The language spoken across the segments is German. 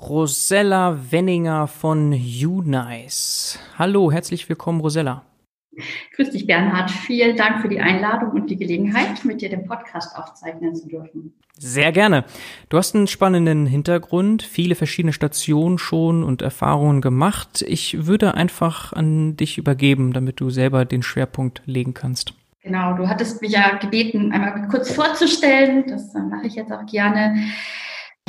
Rosella Wenninger von Unice. Hallo, herzlich willkommen, Rosella. Grüß dich, Bernhard. Vielen Dank für die Einladung und die Gelegenheit, mit dir den Podcast aufzeichnen zu dürfen. Sehr gerne. Du hast einen spannenden Hintergrund, viele verschiedene Stationen schon und Erfahrungen gemacht. Ich würde einfach an dich übergeben, damit du selber den Schwerpunkt legen kannst. Genau, du hattest mich ja gebeten, einmal kurz vorzustellen. Das mache ich jetzt auch gerne.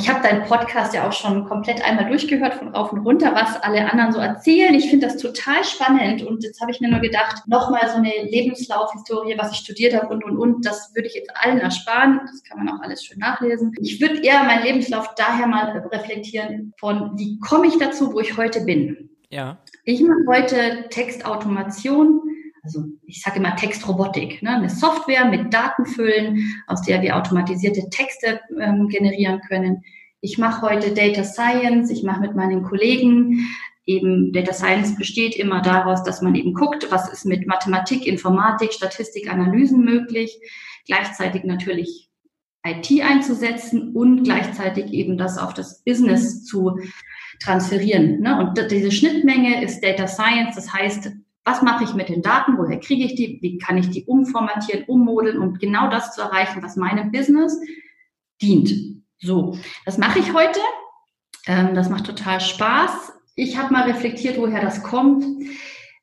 Ich habe deinen Podcast ja auch schon komplett einmal durchgehört, von rauf und runter, was alle anderen so erzählen. Ich finde das total spannend und jetzt habe ich mir nur gedacht, nochmal so eine Lebenslaufhistorie, was ich studiert habe und, und, und, das würde ich jetzt allen ersparen. Das kann man auch alles schön nachlesen. Ich würde eher meinen Lebenslauf daher mal reflektieren von, wie komme ich dazu, wo ich heute bin. Ja. Ich mache heute Textautomation, also ich sage immer Textrobotik, ne? eine Software mit Datenfüllen, aus der wir automatisierte Texte ähm, generieren können. Ich mache heute Data Science, ich mache mit meinen Kollegen eben Data Science besteht immer daraus, dass man eben guckt, was ist mit Mathematik, Informatik, Statistik, Analysen möglich, gleichzeitig natürlich IT einzusetzen und gleichzeitig eben das auf das Business zu transferieren. Ne? Und diese Schnittmenge ist Data Science, das heißt, was mache ich mit den Daten? Woher kriege ich die? Wie kann ich die umformatieren, ummodeln, um genau das zu erreichen, was meinem Business dient? So, das mache ich heute. Ähm, das macht total Spaß. Ich habe mal reflektiert, woher das kommt.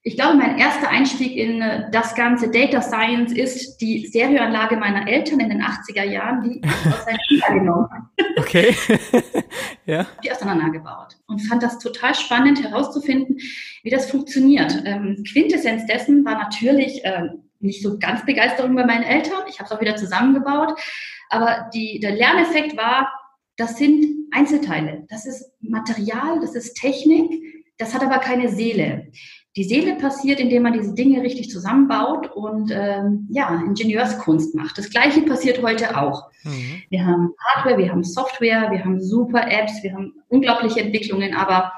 Ich glaube, mein erster Einstieg in äh, das ganze Data Science ist die Stereoanlage meiner Eltern in den 80er Jahren, die ich aus seinem Keller genommen Okay. ja. Die auseinandergebaut und fand das total spannend herauszufinden, wie das funktioniert. Ähm, Quintessenz dessen war natürlich äh, nicht so ganz Begeisterung bei meinen Eltern. Ich habe es auch wieder zusammengebaut. Aber die, der Lerneffekt war, das sind Einzelteile. Das ist Material, das ist Technik, das hat aber keine Seele. Die Seele passiert, indem man diese Dinge richtig zusammenbaut und ähm, ja, Ingenieurskunst macht. Das Gleiche passiert heute auch. Mhm. Wir haben Hardware, wir haben Software, wir haben super Apps, wir haben unglaubliche Entwicklungen, aber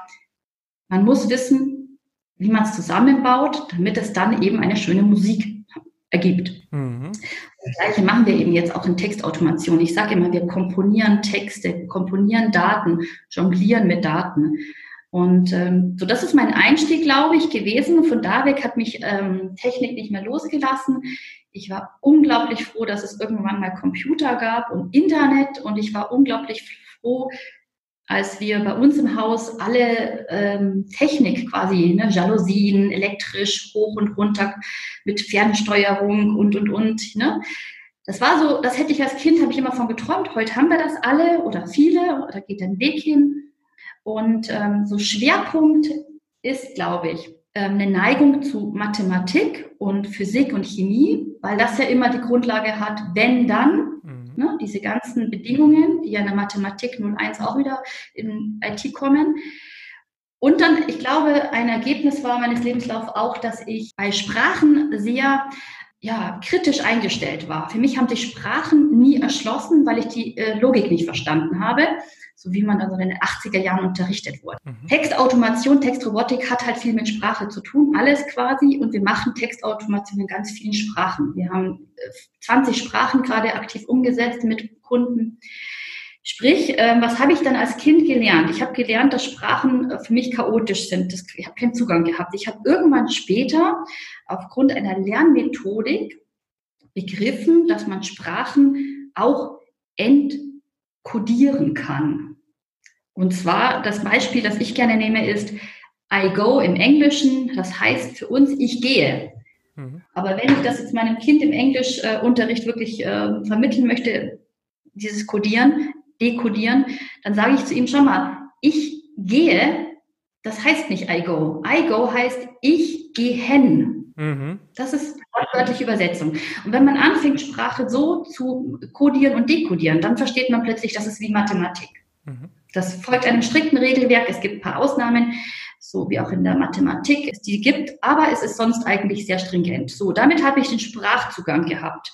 man muss wissen, wie man es zusammenbaut, damit es dann eben eine schöne Musik ergibt. Mhm. Das Gleiche machen wir eben jetzt auch in Textautomation. Ich sage immer, wir komponieren Texte, komponieren Daten, jonglieren mit Daten. Und ähm, so, das ist mein Einstieg, glaube ich, gewesen. Von da weg hat mich ähm, Technik nicht mehr losgelassen. Ich war unglaublich froh, dass es irgendwann mal Computer gab und Internet. Und ich war unglaublich froh, als wir bei uns im Haus alle ähm, Technik quasi, ne, Jalousien, elektrisch, hoch und runter mit Fernsteuerung und, und, und. Ne? Das war so, das hätte ich als Kind, habe ich immer von geträumt. Heute haben wir das alle oder viele, da geht ein Weg hin. Und ähm, so Schwerpunkt ist, glaube ich, ähm, eine Neigung zu Mathematik und Physik und Chemie, weil das ja immer die Grundlage hat, wenn dann, mhm. ne, diese ganzen Bedingungen, die ja in der Mathematik 01 auch wieder in IT kommen. Und dann, ich glaube, ein Ergebnis war meines Lebenslaufs auch, dass ich bei Sprachen sehr ja, kritisch eingestellt war. Für mich haben sich Sprachen nie erschlossen, weil ich die äh, Logik nicht verstanden habe so wie man also in den 80er Jahren unterrichtet wurde. Mhm. Textautomation, Textrobotik hat halt viel mit Sprache zu tun, alles quasi. Und wir machen Textautomation in ganz vielen Sprachen. Wir haben 20 äh, Sprachen gerade aktiv umgesetzt mit Kunden. Sprich, äh, was habe ich dann als Kind gelernt? Ich habe gelernt, dass Sprachen äh, für mich chaotisch sind. Ich habe keinen Zugang gehabt. Ich habe irgendwann später aufgrund einer Lernmethodik begriffen, dass man Sprachen auch entkodieren kann. Und zwar das Beispiel, das ich gerne nehme, ist I go im Englischen. Das heißt für uns, ich gehe. Mhm. Aber wenn ich das jetzt meinem Kind im Englischunterricht wirklich äh, vermitteln möchte, dieses Codieren, Dekodieren, dann sage ich zu ihm schon mal, ich gehe, das heißt nicht I go. I go heißt ich gehe hin. Mhm. Das ist wortwörtliche Übersetzung. Und wenn man anfängt, Sprache so zu kodieren und dekodieren, dann versteht man plötzlich, das ist wie Mathematik. Mhm. Das folgt einem strikten Regelwerk. Es gibt ein paar Ausnahmen, so wie auch in der Mathematik es die gibt, aber es ist sonst eigentlich sehr stringent. So, damit habe ich den Sprachzugang gehabt.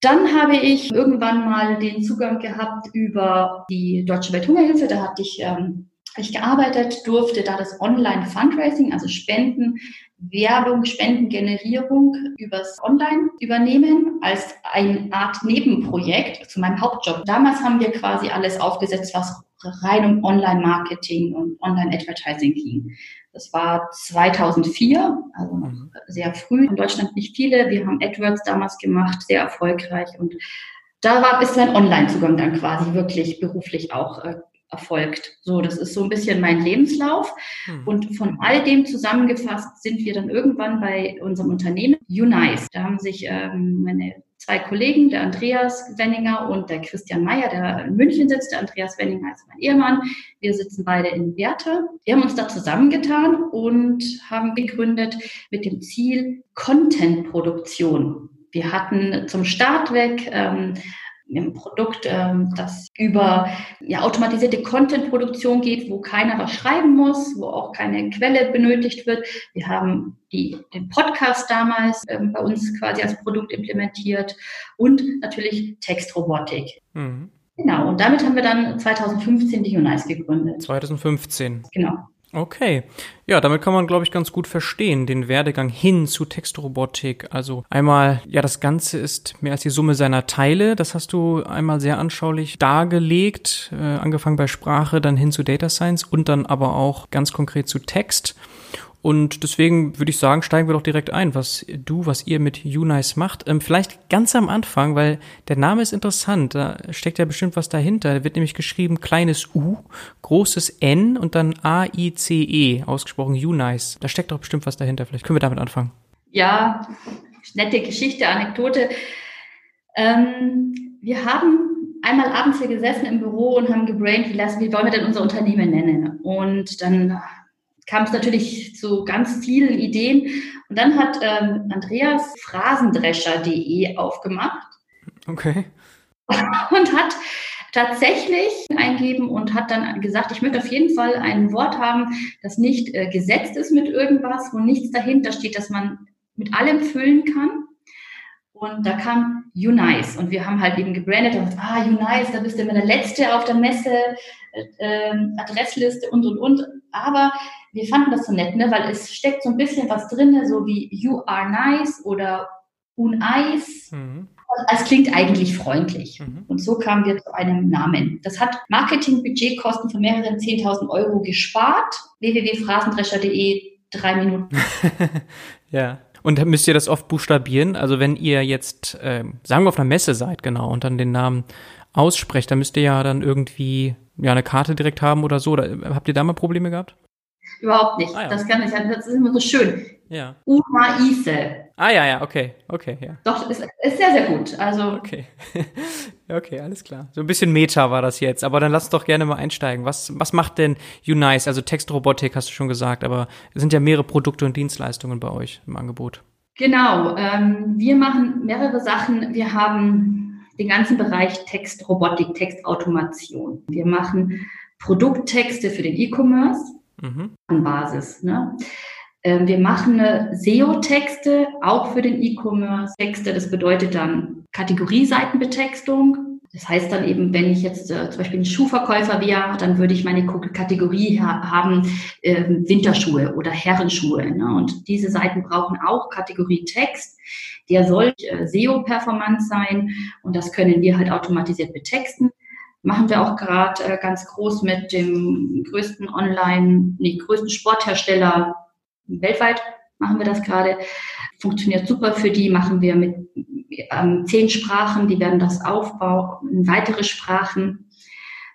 Dann habe ich irgendwann mal den Zugang gehabt über die Deutsche Welthungerhilfe. Da hatte ich, ähm, ich gearbeitet, durfte da das Online-Fundraising, also Spenden, Werbung, Spendengenerierung übers Online übernehmen als eine Art Nebenprojekt zu meinem Hauptjob. Damals haben wir quasi alles aufgesetzt, was rein um Online-Marketing und Online-Advertising ging. Das war 2004, also noch mhm. sehr früh. In Deutschland nicht viele. Wir haben AdWords damals gemacht, sehr erfolgreich. Und da war bis mein Online-Zugang dann quasi wirklich beruflich auch äh, erfolgt. So, das ist so ein bisschen mein Lebenslauf. Mhm. Und von all dem zusammengefasst sind wir dann irgendwann bei unserem Unternehmen Unice. Da haben sich ähm, meine zwei Kollegen, der Andreas Wenninger und der Christian Meyer, der in München sitzt. Der Andreas Wenninger ist mein Ehemann. Wir sitzen beide in Werther. Wir haben uns da zusammengetan und haben gegründet mit dem Ziel Content-Produktion. Wir hatten zum Start weg ähm, ein Produkt, ähm, das über ja, automatisierte Content-Produktion geht, wo keiner was schreiben muss, wo auch keine Quelle benötigt wird. Wir haben die, den Podcast damals ähm, bei uns quasi als Produkt implementiert und natürlich Textrobotik. Mhm. Genau, und damit haben wir dann 2015 die Unice gegründet. 2015. Genau. Okay. Ja, damit kann man, glaube ich, ganz gut verstehen, den Werdegang hin zu Textrobotik. Also einmal, ja, das Ganze ist mehr als die Summe seiner Teile. Das hast du einmal sehr anschaulich dargelegt, äh, angefangen bei Sprache, dann hin zu Data Science und dann aber auch ganz konkret zu Text. Und deswegen würde ich sagen, steigen wir doch direkt ein, was du, was ihr mit Unice macht. Ähm, vielleicht ganz am Anfang, weil der Name ist interessant. Da steckt ja bestimmt was dahinter. Da wird nämlich geschrieben kleines U, großes N und dann A-I-C-E, ausgesprochen Unice. Da steckt doch bestimmt was dahinter. Vielleicht können wir damit anfangen. Ja, nette Geschichte, Anekdote. Ähm, wir haben einmal abends hier gesessen im Büro und haben gebraint, wie, lassen, wie wollen wir denn unser Unternehmen nennen? Und dann kam es natürlich zu ganz vielen Ideen. Und dann hat ähm, Andreas Phrasendrescher.de aufgemacht. Okay. Und hat tatsächlich eingeben und hat dann gesagt, ich möchte auf jeden Fall ein Wort haben, das nicht äh, gesetzt ist mit irgendwas, wo nichts dahinter steht, dass man mit allem füllen kann. Und da kam Unice und wir haben halt eben gebrandet und gesagt, ah, Unice, da bist du immer der Letzte auf der Messe, äh, Adressliste und, und, und. Aber wir fanden das so nett, ne? weil es steckt so ein bisschen was drin, so wie You are nice oder Unice. Mhm. Es klingt eigentlich freundlich. Mhm. Und so kamen wir zu einem Namen. Das hat Marketingbudgetkosten von mehreren 10.000 Euro gespart. www.phrasendrescher.de, drei Minuten. ja. Und müsst ihr das oft buchstabieren? Also wenn ihr jetzt, äh, sagen wir auf einer Messe seid, genau, und dann den Namen aussprecht, dann müsst ihr ja dann irgendwie ja eine Karte direkt haben oder so. Oder, habt ihr da mal Probleme gehabt? Überhaupt nicht. Ah, ja. Das kann ich, das ist immer so schön. Ja. Umaise. Ah ja, ja, okay, okay, ja. Doch, ist, ist sehr, sehr gut. Also. Okay. okay, alles klar. So ein bisschen Meta war das jetzt, aber dann lass doch gerne mal einsteigen. Was, was macht denn Unice? Also Textrobotik hast du schon gesagt, aber es sind ja mehrere Produkte und Dienstleistungen bei euch im Angebot. Genau, ähm, wir machen mehrere Sachen. Wir haben den ganzen Bereich Textrobotik, Textautomation. Wir machen Produkttexte für den E-Commerce mhm. Basis. Ne? Ähm, wir machen SEO-Texte auch für den E-Commerce. Texte, das bedeutet dann Kategorieseitenbetextung. Das heißt dann eben, wenn ich jetzt äh, zum Beispiel ein Schuhverkäufer wäre, dann würde ich meine Kategorie ha haben äh, Winterschuhe oder Herrenschuhe. Ne? Und diese Seiten brauchen auch Kategorie Text. Der soll äh, SEO-Performance sein und das können wir halt automatisiert betexten machen wir auch gerade äh, ganz groß mit dem größten Online, nee, größten Sporthersteller weltweit machen wir das gerade. Funktioniert super für die, machen wir mit ähm, zehn Sprachen, die werden das aufbauen, weitere Sprachen.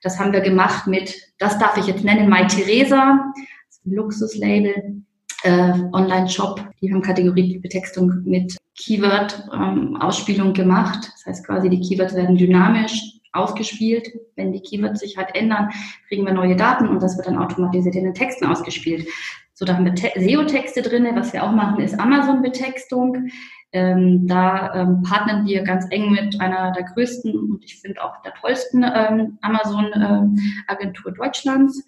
Das haben wir gemacht mit, das darf ich jetzt nennen, My Theresa, Luxuslabel, äh, Online-Shop. Die haben Kategoriebetextung mit Keyword-Ausspielung ähm, gemacht. Das heißt quasi, die Keywords werden dynamisch ausgespielt. Wenn die Keywords sich halt ändern, kriegen wir neue Daten und das wird dann automatisiert in den Texten ausgespielt. So, da haben wir SEO-Texte drin. Was wir auch machen, ist Amazon-Betextung. Ähm, da ähm, partnern wir ganz eng mit einer der größten und ich finde auch der tollsten ähm, Amazon-Agentur ähm, Deutschlands.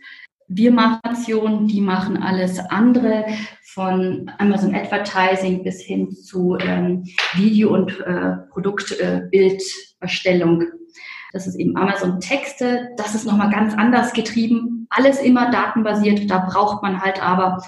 Wir machen die machen alles andere von Amazon Advertising bis hin zu ähm, Video- und äh, Produktbilderstellung. Äh, das ist eben Amazon Texte. Das ist nochmal ganz anders getrieben. Alles immer datenbasiert. Da braucht man halt aber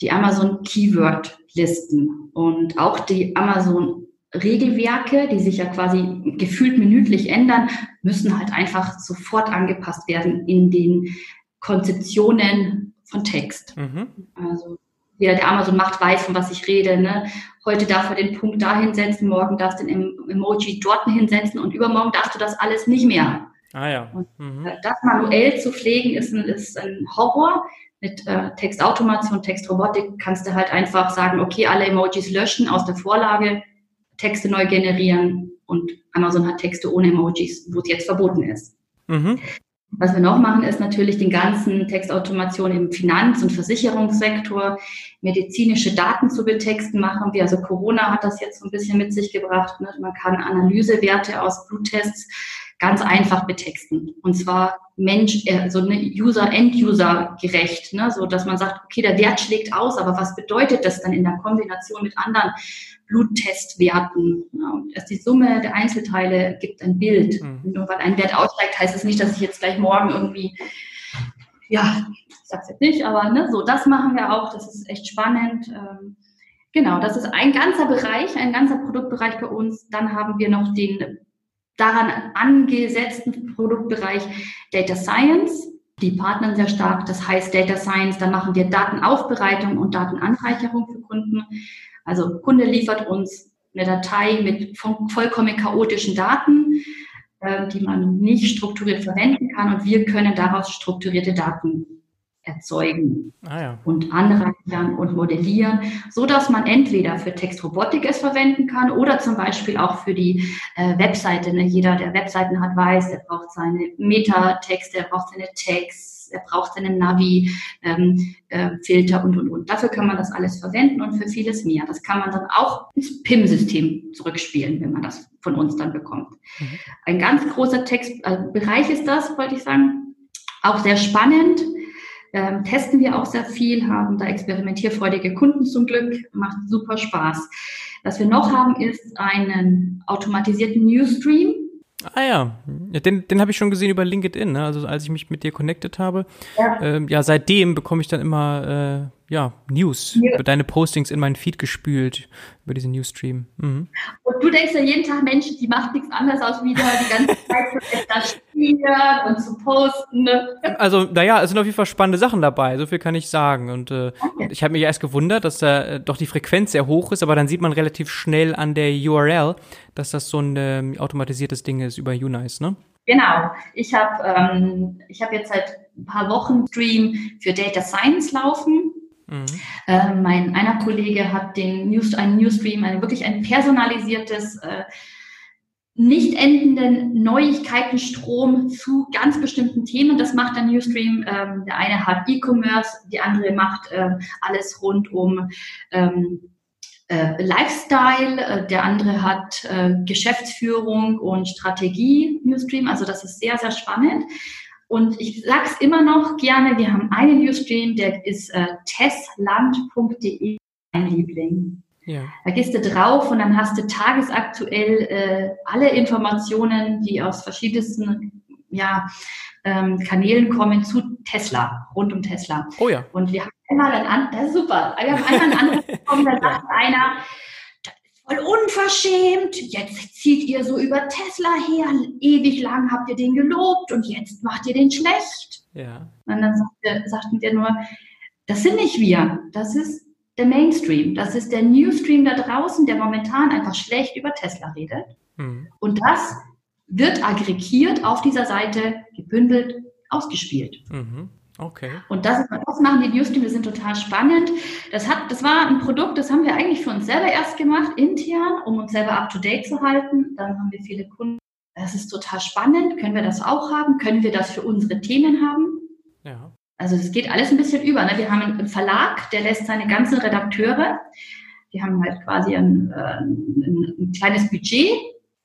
die Amazon Keyword Listen und auch die Amazon Regelwerke, die sich ja quasi gefühlt minütlich ändern, müssen halt einfach sofort angepasst werden in den Konzeptionen von Text. Mhm. Also jeder, der Amazon macht, weiß, von was ich rede. Ne? Heute darf er den Punkt da hinsetzen, morgen darfst du den Emoji dort hinsetzen und übermorgen darfst du das alles nicht mehr. Ah ja. Mhm. Das manuell zu pflegen ist ein, ist ein Horror mit äh, Textautomation, Textrobotik kannst du halt einfach sagen, okay, alle Emojis löschen aus der Vorlage, Texte neu generieren und Amazon hat Texte ohne Emojis, wo es jetzt verboten ist. Mhm. Was wir noch machen, ist natürlich den ganzen Textautomation im Finanz- und Versicherungssektor, medizinische Daten zu betexten machen wir. Also Corona hat das jetzt so ein bisschen mit sich gebracht. Ne? Man kann Analysewerte aus Bluttests ganz einfach betexten. Und zwar Mensch, äh, so eine User, End-User gerecht, ne? so dass man sagt, okay, der Wert schlägt aus, aber was bedeutet das dann in der Kombination mit anderen Bluttestwerten? Ja, und erst die Summe der Einzelteile gibt ein Bild. Mhm. Nur weil ein Wert aussteigt, heißt es das nicht, dass ich jetzt gleich morgen irgendwie, ja, ich sag's jetzt nicht, aber ne, so, das machen wir auch, das ist echt spannend. Ähm, Genau, das ist ein ganzer Bereich, ein ganzer Produktbereich bei uns. Dann haben wir noch den daran angesetzten Produktbereich Data Science. Die partnern sehr stark, das heißt Data Science, da machen wir Datenaufbereitung und Datenanreicherung für Kunden. Also Kunde liefert uns eine Datei mit vollkommen chaotischen Daten, äh, die man nicht strukturiert verwenden kann und wir können daraus strukturierte Daten erzeugen ah, ja. und anreichern und modellieren, so dass man entweder für Textrobotik es verwenden kann oder zum Beispiel auch für die äh, Webseite. Ne? Jeder, der Webseiten hat, weiß, er braucht seine Metatexte, er braucht seine Tags, er braucht seine Navi, ähm, äh, Filter und und und. Dafür kann man das alles verwenden und für vieles mehr. Das kann man dann auch ins PIM-System zurückspielen, wenn man das von uns dann bekommt. Mhm. Ein ganz großer Textbereich äh, ist das, wollte ich sagen. Auch sehr spannend ähm, testen wir auch sehr viel, haben da experimentierfreudige Kunden zum Glück, macht super Spaß. Was wir noch haben, ist einen automatisierten Newsstream. Ah ja, den, den habe ich schon gesehen über LinkedIn, ne? also als ich mich mit dir connected habe. Ja, ähm, ja seitdem bekomme ich dann immer äh, ja, News, ja. deine Postings in meinen Feed gespült über diesen Newsstream. Mhm. Und du denkst ja jeden Tag, Mensch, die macht nichts anderes als wieder die ganze Zeit zu etablieren und zu posten. Ne? Also, naja, es sind auf jeden Fall spannende Sachen dabei, so viel kann ich sagen. Und äh, okay. ich habe mich erst gewundert, dass da äh, doch die Frequenz sehr hoch ist, aber dann sieht man relativ schnell an der URL, dass das so ein äh, automatisiertes Ding ist über Unice, ne? Genau. Ich habe ähm, ich hab jetzt seit ein paar Wochen Stream für Data Science laufen Mhm. Äh, mein einer Kollege hat den News, einen Newsstream, ein, wirklich ein personalisiertes, äh, nicht endenden Neuigkeitenstrom zu ganz bestimmten Themen. Das macht der Newsstream. Ähm, der eine hat E-Commerce, die andere macht äh, alles rund um ähm, äh, Lifestyle, äh, der andere hat äh, Geschäftsführung und Strategie Newsstream. Also das ist sehr, sehr spannend. Und ich sage es immer noch gerne, wir haben einen Newsstream, der ist äh, tessland.de, mein Liebling. Ja. Da gehst du drauf und dann hast du tagesaktuell äh, alle Informationen, die aus verschiedensten ja, ähm, Kanälen kommen zu Tesla, rund um Tesla. Oh ja. Und wir haben einmal ein, das ist super, wir haben einmal einen Anruf bekommen, da sagt einer, voll unverschämt, jetzt zieht ihr so über Tesla her, ewig lang habt ihr den gelobt und jetzt macht ihr den schlecht. Ja. Und dann sagte, sagten wir nur, das sind nicht wir, das ist der Mainstream, das ist der Newsstream da draußen, der momentan einfach schlecht über Tesla redet. Mhm. Und das wird aggregiert auf dieser Seite, gebündelt, ausgespielt. Mhm. Okay. Und das, das machen die Newsstream, die sind total spannend. Das, hat, das war ein Produkt, das haben wir eigentlich für uns selber erst gemacht, intern, um uns selber up-to-date zu halten. Dann haben wir viele Kunden. Das ist total spannend. Können wir das auch haben? Können wir das für unsere Themen haben? Ja. Also es geht alles ein bisschen über. Ne? Wir haben einen Verlag, der lässt seine ganzen Redakteure, Die haben halt quasi ein, äh, ein, ein kleines Budget,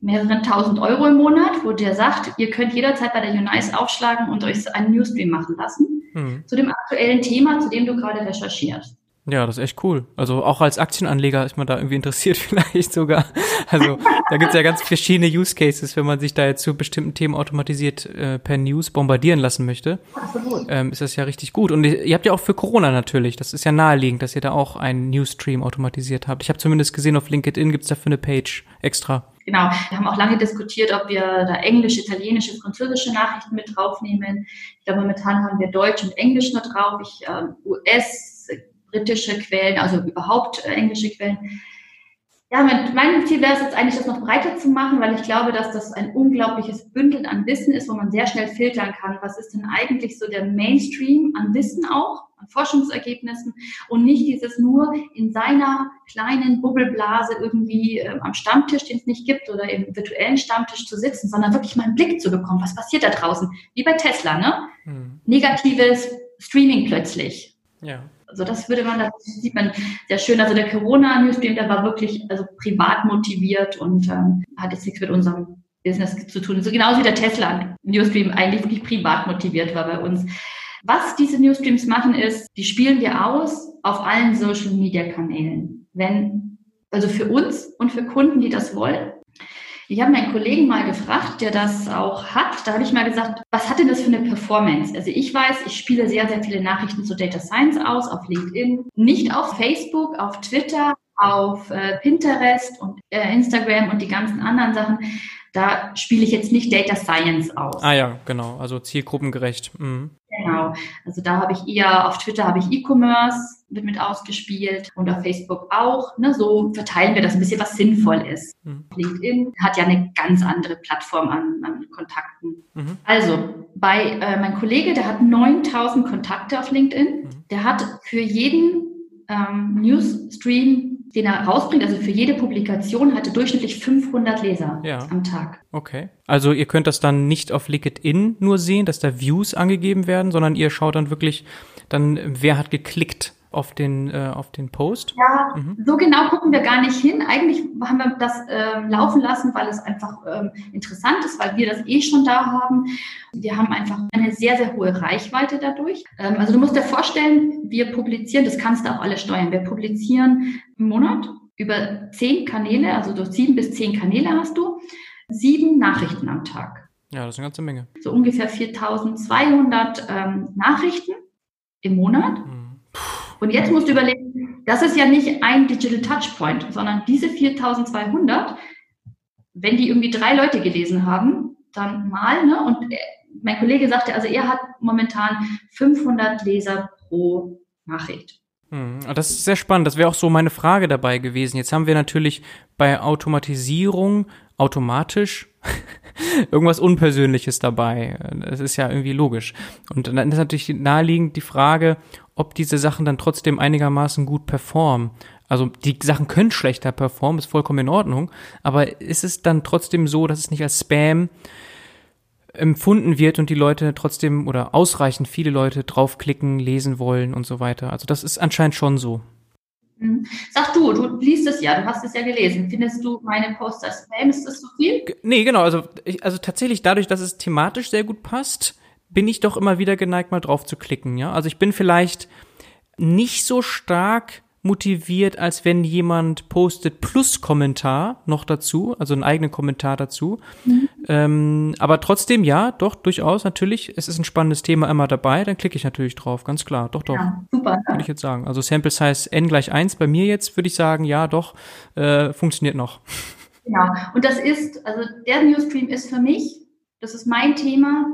mehreren tausend Euro im Monat, wo der sagt, ihr könnt jederzeit bei der Unice aufschlagen und euch einen Newsstream machen lassen hm. zu dem aktuellen Thema, zu dem du gerade recherchierst. Ja, das ist echt cool. Also auch als Aktienanleger ist man da irgendwie interessiert vielleicht sogar. Also da gibt's ja ganz verschiedene Use Cases, wenn man sich da jetzt zu bestimmten Themen automatisiert äh, per News bombardieren lassen möchte. Absolut. Ähm, ist das ja richtig gut. Und ihr habt ja auch für Corona natürlich, das ist ja naheliegend, dass ihr da auch einen Newsstream automatisiert habt. Ich habe zumindest gesehen, auf LinkedIn gibt's dafür eine Page extra. Genau, wir haben auch lange diskutiert, ob wir da englische, italienische, französische Nachrichten mit draufnehmen. Ich glaube, momentan haben wir Deutsch und Englisch nur drauf. Ich, äh, US, britische Quellen, also überhaupt äh, englische Quellen. Ja, mein, mein Ziel wäre es jetzt eigentlich, das noch breiter zu machen, weil ich glaube, dass das ein unglaubliches Bündel an Wissen ist, wo man sehr schnell filtern kann. Was ist denn eigentlich so der Mainstream an Wissen auch, Forschungsergebnissen und nicht dieses nur in seiner kleinen Bubbelblase irgendwie äh, am Stammtisch, den es nicht gibt, oder im virtuellen Stammtisch zu sitzen, sondern wirklich mal einen Blick zu bekommen, was passiert da draußen. Wie bei Tesla, ne? Hm. Negatives Streaming plötzlich. Ja. Also das würde man, das sieht man sehr schön. Also der Corona-Newsstream, der war wirklich also privat motiviert und ähm, hat jetzt nichts mit unserem Business zu tun. So genauso wie der Tesla-Newsstream eigentlich wirklich privat motiviert war bei uns. Was diese Newsstreams machen ist, die spielen wir aus auf allen Social-Media-Kanälen. Wenn, also für uns und für Kunden, die das wollen. Ich habe meinen Kollegen mal gefragt, der das auch hat. Da habe ich mal gesagt, was hat denn das für eine Performance? Also ich weiß, ich spiele sehr, sehr viele Nachrichten zu Data Science aus, auf LinkedIn, nicht auf Facebook, auf Twitter, auf äh, Pinterest und äh, Instagram und die ganzen anderen Sachen. Da spiele ich jetzt nicht Data Science aus. Ah ja, genau, also zielgruppengerecht. Mhm. Genau. Also da habe ich eher, auf Twitter habe ich E-Commerce, wird mit ausgespielt und auf Facebook auch. Ne, so verteilen wir das ein bisschen, was sinnvoll ist. Mhm. LinkedIn hat ja eine ganz andere Plattform an, an Kontakten. Mhm. Also bei äh, mein Kollege, der hat 9000 Kontakte auf LinkedIn. Mhm. Der hat für jeden ähm, Newsstream den er rausbringt, also für jede Publikation, hatte durchschnittlich 500 Leser ja. am Tag. Okay. Also ihr könnt das dann nicht auf LinkedIn nur sehen, dass da Views angegeben werden, sondern ihr schaut dann wirklich dann, wer hat geklickt auf den, äh, auf den Post? Ja, mhm. so genau gucken wir gar nicht hin. Eigentlich haben wir das ähm, laufen lassen, weil es einfach ähm, interessant ist, weil wir das eh schon da haben. Wir haben einfach eine sehr, sehr hohe Reichweite dadurch. Ähm, also du musst dir vorstellen, wir publizieren, das kannst du auch alle steuern, wir publizieren im Monat über zehn Kanäle, also durch sieben bis zehn Kanäle hast du, sieben Nachrichten am Tag. Ja, das ist eine ganze Menge. So ungefähr 4200 ähm, Nachrichten im Monat. Mhm. Und jetzt musst du überlegen, das ist ja nicht ein Digital Touchpoint, sondern diese 4200, wenn die irgendwie drei Leute gelesen haben, dann mal, ne? Und mein Kollege sagte, also er hat momentan 500 Leser pro Nachricht. Hm, das ist sehr spannend. Das wäre auch so meine Frage dabei gewesen. Jetzt haben wir natürlich bei Automatisierung automatisch irgendwas Unpersönliches dabei. Das ist ja irgendwie logisch. Und dann ist natürlich naheliegend die Frage, ob diese Sachen dann trotzdem einigermaßen gut performen. Also die Sachen können schlechter performen, ist vollkommen in Ordnung, aber ist es dann trotzdem so, dass es nicht als Spam empfunden wird und die Leute trotzdem oder ausreichend viele Leute draufklicken, lesen wollen und so weiter. Also das ist anscheinend schon so. Mhm. Sag du, du liest es ja, du hast es ja gelesen. Findest du meine Poster Spam? Ist das zu viel? Nee, genau. Also, ich, also tatsächlich dadurch, dass es thematisch sehr gut passt, bin ich doch immer wieder geneigt, mal drauf zu klicken, ja. Also ich bin vielleicht nicht so stark motiviert, als wenn jemand postet plus Kommentar noch dazu, also einen eigenen Kommentar dazu. Mhm. Ähm, aber trotzdem, ja, doch, durchaus, natürlich, es ist ein spannendes Thema immer dabei, dann klicke ich natürlich drauf, ganz klar, doch, doch. Ja, super. Würde ich jetzt sagen. Also Sample Size n gleich 1 bei mir jetzt, würde ich sagen, ja, doch, äh, funktioniert noch. Genau, und das ist, also der Newsstream ist für mich, das ist mein Thema,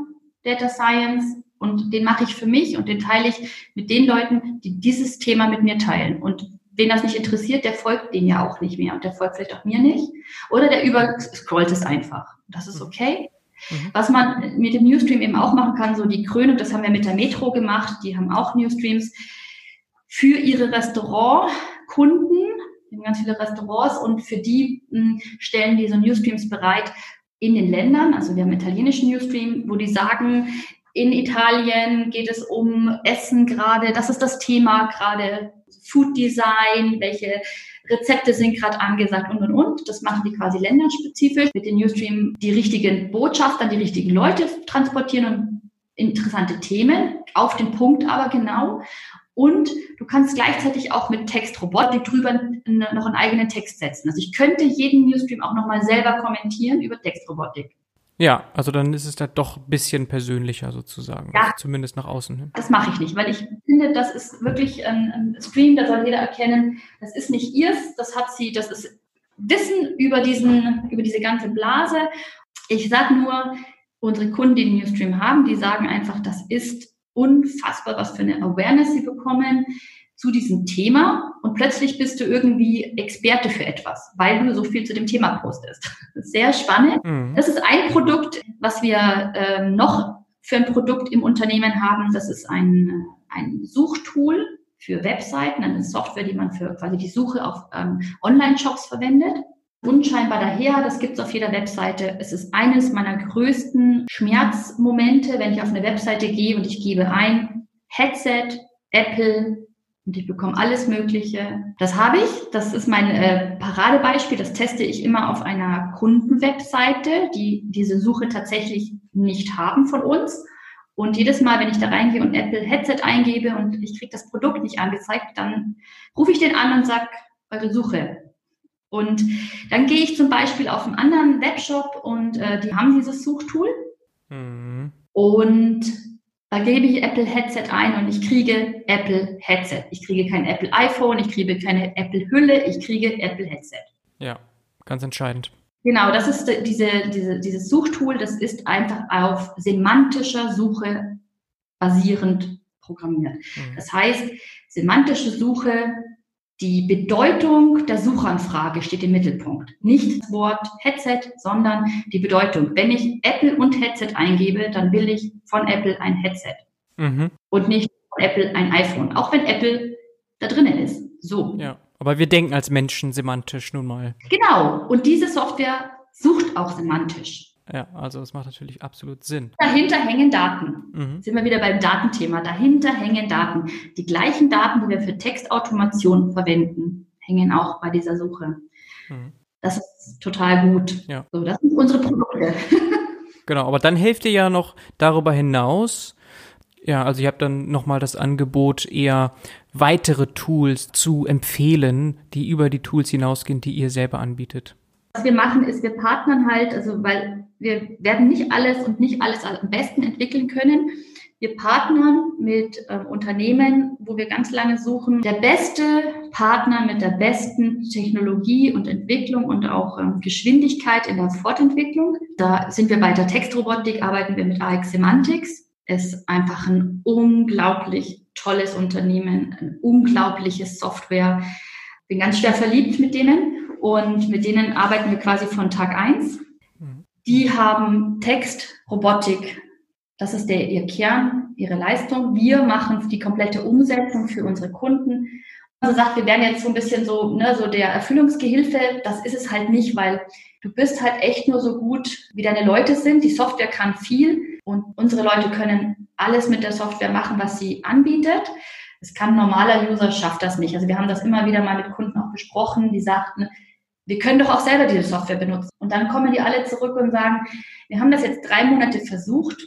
Data Science und den mache ich für mich und den teile ich mit den Leuten, die dieses Thema mit mir teilen. Und wen das nicht interessiert, der folgt dem ja auch nicht mehr und der folgt vielleicht auch mir nicht. Oder der überscrollt es einfach. Das ist okay. Mhm. Was man mit dem Newsstream eben auch machen kann, so die Krönung, das haben wir mit der Metro gemacht, die haben auch Newsstreams für ihre Restaurantkunden, die haben ganz viele Restaurants und für die mh, hm, stellen die so Newsstreams bereit, in den Ländern, also wir haben italienischen Newsstream, wo die sagen, in Italien geht es um Essen gerade, das ist das Thema gerade, Food Design, welche Rezepte sind gerade angesagt und und und. Das machen die quasi länderspezifisch mit den Newsstream die richtigen Botschafter, die richtigen Leute transportieren und interessante Themen auf den Punkt aber genau. Und du kannst gleichzeitig auch mit Textrobotik drüber noch einen eigenen Text setzen. Also ich könnte jeden Newsstream auch nochmal selber kommentieren über Textrobotik. Ja, also dann ist es da doch ein bisschen persönlicher sozusagen, ja. zumindest nach außen hin. Das mache ich nicht, weil ich finde, das ist wirklich ein, ein Stream, da soll jeder erkennen, das ist nicht ihrs, das hat sie, das ist Wissen über diesen, über diese ganze Blase. Ich sage nur, unsere Kunden, die den Newsstream haben, die sagen einfach, das ist unfassbar, was für eine Awareness sie bekommen zu diesem Thema und plötzlich bist du irgendwie Experte für etwas, weil du so viel zu dem Thema postest. Sehr spannend. Mhm. Das ist ein Produkt, was wir äh, noch für ein Produkt im Unternehmen haben. Das ist ein, ein Suchtool für Webseiten, eine Software, die man für quasi die Suche auf ähm, Online-Shops verwendet. Unscheinbar daher, das gibt es auf jeder Webseite. Es ist eines meiner größten Schmerzmomente, wenn ich auf eine Webseite gehe und ich gebe ein Headset, Apple, und ich bekomme alles Mögliche. Das habe ich. Das ist mein äh, Paradebeispiel. Das teste ich immer auf einer Kundenwebseite, die diese Suche tatsächlich nicht haben von uns. Und jedes Mal, wenn ich da reingehe und Apple Headset eingebe und ich kriege das Produkt nicht angezeigt, dann rufe ich den an und sage, eure Suche. Und dann gehe ich zum Beispiel auf einen anderen Webshop und äh, die haben dieses Suchtool. Mhm. Und da gebe ich Apple Headset ein und ich kriege Apple Headset. Ich kriege kein Apple iPhone, ich kriege keine Apple Hülle, ich kriege Apple Headset. Ja, ganz entscheidend. Genau, das ist diese, diese, dieses Suchtool, das ist einfach auf semantischer Suche basierend programmiert. Mhm. Das heißt, semantische Suche die Bedeutung der Suchanfrage steht im Mittelpunkt. Nicht das Wort Headset, sondern die Bedeutung. Wenn ich Apple und Headset eingebe, dann will ich von Apple ein Headset mhm. und nicht von Apple ein iPhone. Auch wenn Apple da drinnen ist. So. Ja, aber wir denken als Menschen semantisch nun mal. Genau. Und diese Software sucht auch semantisch. Ja, also das macht natürlich absolut Sinn. Dahinter hängen Daten. Mhm. Sind wir wieder beim Datenthema. Dahinter hängen Daten. Die gleichen Daten, die wir für Textautomation verwenden, hängen auch bei dieser Suche. Mhm. Das ist total gut. Ja. So, das sind unsere Produkte. genau, aber dann helft ihr ja noch darüber hinaus. Ja, also ihr habt dann nochmal das Angebot, eher weitere Tools zu empfehlen, die über die Tools hinausgehen, die ihr selber anbietet. Wir machen, ist, wir partnern halt, also weil wir werden nicht alles und nicht alles am besten entwickeln können. Wir partnern mit äh, Unternehmen, wo wir ganz lange suchen. Der beste Partner mit der besten Technologie und Entwicklung und auch ähm, Geschwindigkeit in der Fortentwicklung. Da sind wir bei der Textrobotik, arbeiten wir mit AX Semantics. Ist einfach ein unglaublich tolles Unternehmen, ein unglaubliches Software. Bin ganz schwer verliebt mit denen und mit denen arbeiten wir quasi von Tag eins die haben Text, Robotik. Das ist der, ihr Kern, ihre Leistung. Wir machen die komplette Umsetzung für unsere Kunden. Also sagt, wir werden jetzt so ein bisschen so, ne, so der Erfüllungsgehilfe. Das ist es halt nicht, weil du bist halt echt nur so gut, wie deine Leute sind. Die Software kann viel und unsere Leute können alles mit der Software machen, was sie anbietet. Es kann ein normaler User schafft das nicht. Also wir haben das immer wieder mal mit Kunden auch besprochen, die sagten, wir können doch auch selber diese Software benutzen. Und dann kommen die alle zurück und sagen, wir haben das jetzt drei Monate versucht,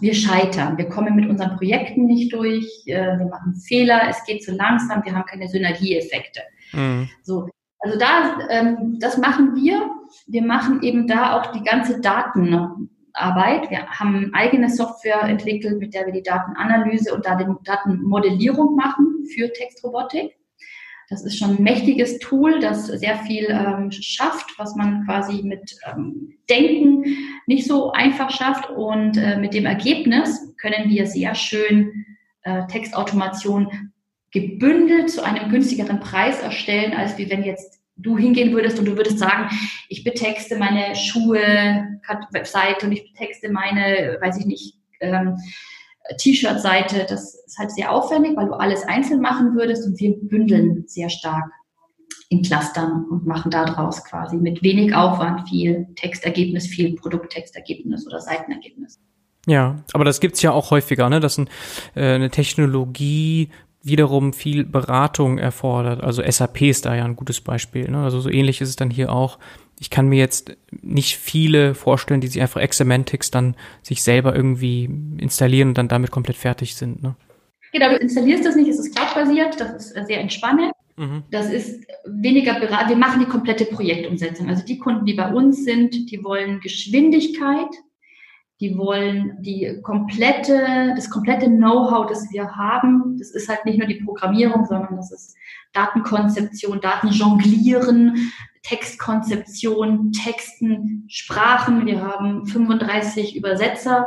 wir scheitern, wir kommen mit unseren Projekten nicht durch, äh, wir machen Fehler, es geht zu langsam, wir haben keine Synergieeffekte. Mhm. So, also da, ähm, das machen wir. Wir machen eben da auch die ganze Datenarbeit. Wir haben eigene Software entwickelt, mit der wir die Datenanalyse und da die Datenmodellierung machen für Textrobotik. Das ist schon ein mächtiges Tool, das sehr viel ähm, schafft, was man quasi mit ähm, Denken nicht so einfach schafft. Und äh, mit dem Ergebnis können wir sehr schön äh, Textautomation gebündelt zu einem günstigeren Preis erstellen, als wie wenn jetzt du hingehen würdest und du würdest sagen, ich betexte meine Schuhe-Webseite und ich betexte meine, weiß ich nicht, ähm, T-Shirt-Seite, das ist halt sehr aufwendig, weil du alles einzeln machen würdest und wir bündeln sehr stark in Clustern und machen daraus quasi mit wenig Aufwand viel Textergebnis, viel Produkttextergebnis oder Seitenergebnis. Ja, aber das gibt's ja auch häufiger, ne? dass ein, äh, eine Technologie wiederum viel Beratung erfordert. Also SAP ist da ja ein gutes Beispiel. Ne? Also so ähnlich ist es dann hier auch. Ich kann mir jetzt nicht viele vorstellen, die sich einfach X-Semantics dann sich selber irgendwie installieren und dann damit komplett fertig sind. Ne? Genau, du installierst das nicht, es ist cloud-basiert, das ist sehr entspannend. Mhm. Das ist weniger beraten. Wir machen die komplette Projektumsetzung. Also die Kunden, die bei uns sind, die wollen Geschwindigkeit, die wollen die komplette, das komplette Know-how, das wir haben. Das ist halt nicht nur die Programmierung, sondern das ist Datenkonzeption, Datenjonglieren, Textkonzeption, Texten, Sprachen. Wir haben 35 Übersetzer,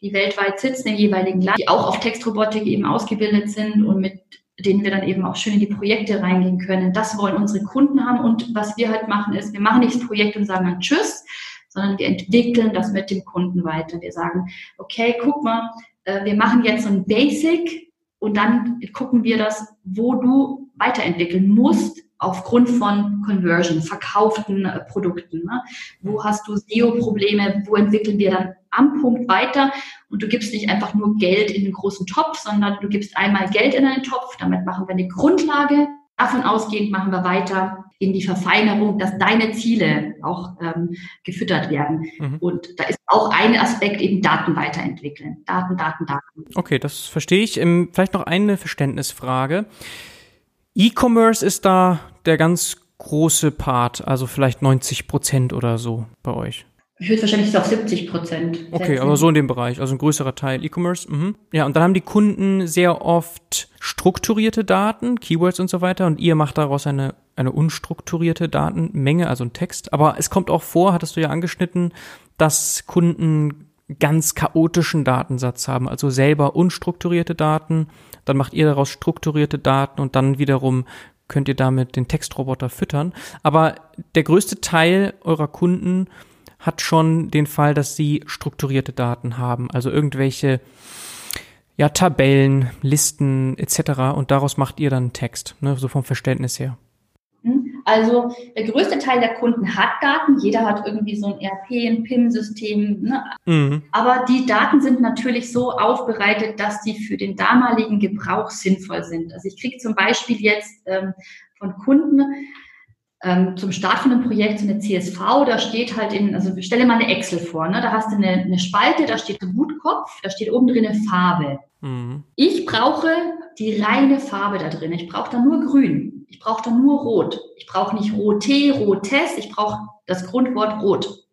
die weltweit sitzen im jeweiligen Land, die auch auf Textrobotik eben ausgebildet sind und mit denen wir dann eben auch schön in die Projekte reingehen können. Das wollen unsere Kunden haben. Und was wir halt machen, ist, wir machen nicht das Projekt und sagen dann Tschüss, sondern wir entwickeln das mit dem Kunden weiter. Wir sagen, okay, guck mal, äh, wir machen jetzt so ein Basic und dann gucken wir das, wo du weiterentwickeln musst aufgrund von Conversion, verkauften äh, Produkten. Ne? Wo hast du SEO-Probleme? Wo entwickeln wir dann am Punkt weiter? Und du gibst nicht einfach nur Geld in den großen Topf, sondern du gibst einmal Geld in einen Topf. Damit machen wir eine Grundlage. Davon ausgehend machen wir weiter in die Verfeinerung, dass deine Ziele auch ähm, gefüttert werden. Mhm. Und da ist auch ein Aspekt eben Daten weiterentwickeln. Daten, Daten, Daten. Okay, das verstehe ich. Ähm, vielleicht noch eine Verständnisfrage. E-Commerce ist da der ganz große Part, also vielleicht 90 Prozent oder so bei euch. Ich würde wahrscheinlich auf 70 Prozent. Okay, aber so in dem Bereich, also ein größerer Teil E-Commerce. Mhm. Ja, und dann haben die Kunden sehr oft strukturierte Daten, Keywords und so weiter, und ihr macht daraus eine, eine unstrukturierte Datenmenge, also ein Text. Aber es kommt auch vor, hattest du ja angeschnitten, dass Kunden ganz chaotischen Datensatz haben, also selber unstrukturierte Daten, dann macht ihr daraus strukturierte Daten und dann wiederum könnt ihr damit den Textroboter füttern. Aber der größte Teil eurer Kunden hat schon den Fall, dass sie strukturierte Daten haben, also irgendwelche ja, Tabellen, Listen etc. Und daraus macht ihr dann Text, ne, so vom Verständnis her. Also der größte Teil der Kunden hat Daten. Jeder hat irgendwie so ein ERP, ein PIM-System. Ne? Mhm. Aber die Daten sind natürlich so aufbereitet, dass die für den damaligen Gebrauch sinnvoll sind. Also ich kriege zum Beispiel jetzt ähm, von Kunden ähm, zum Start von einem Projekt so eine CSV, da steht halt in, also stelle mal eine Excel vor, ne? da hast du eine, eine Spalte, da steht ein Gutkopf, da steht oben drin eine Farbe. Mhm. Ich brauche die reine Farbe da drin. Ich brauche da nur grün. Ich brauche da nur rot. Ich brauche nicht rote, rotes. Ich brauche das Grundwort rot.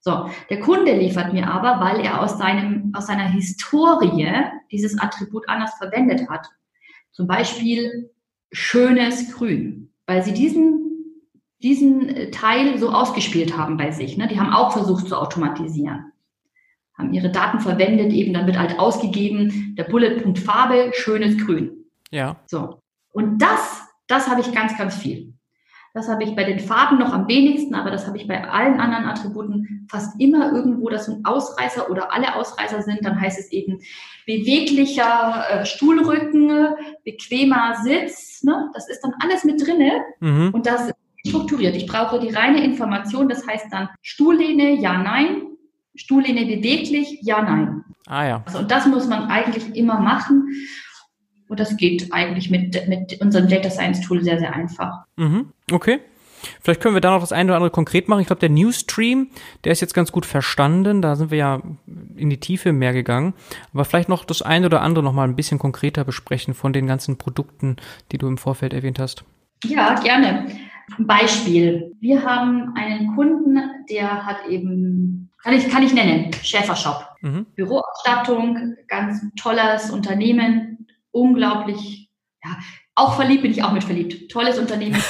So, der Kunde liefert mir aber, weil er aus, seinem, aus seiner Historie dieses Attribut anders verwendet hat. Zum Beispiel schönes Grün, weil sie diesen, diesen Teil so ausgespielt haben bei sich. Ne? Die haben auch versucht zu automatisieren haben ihre Daten verwendet, eben dann wird halt ausgegeben, der Bulletpunkt Farbe, schönes Grün. Ja. So. Und das, das habe ich ganz, ganz viel. Das habe ich bei den Farben noch am wenigsten, aber das habe ich bei allen anderen Attributen fast immer irgendwo, dass ein Ausreißer oder alle Ausreißer sind. Dann heißt es eben beweglicher äh, Stuhlrücken, bequemer Sitz. Ne? Das ist dann alles mit drinne mhm. und das ist strukturiert. Ich brauche die reine Information. Das heißt dann Stuhllehne, ja, nein, Stuhllehne beweglich? Ja, nein. Ah ja. Also, und das muss man eigentlich immer machen. Und das geht eigentlich mit, mit unserem Data Science Tool sehr, sehr einfach. Mhm. Okay. Vielleicht können wir da noch das eine oder andere konkret machen. Ich glaube, der Newsstream, der ist jetzt ganz gut verstanden. Da sind wir ja in die Tiefe mehr gegangen. Aber vielleicht noch das eine oder andere noch mal ein bisschen konkreter besprechen von den ganzen Produkten, die du im Vorfeld erwähnt hast. Ja, gerne. Beispiel. Wir haben einen Kunden, der hat eben kann ich, kann ich nennen. Schäfershop. Mhm. Büroausstattung, ganz tolles Unternehmen, unglaublich, ja, auch verliebt bin ich auch mit verliebt. Tolles Unternehmen.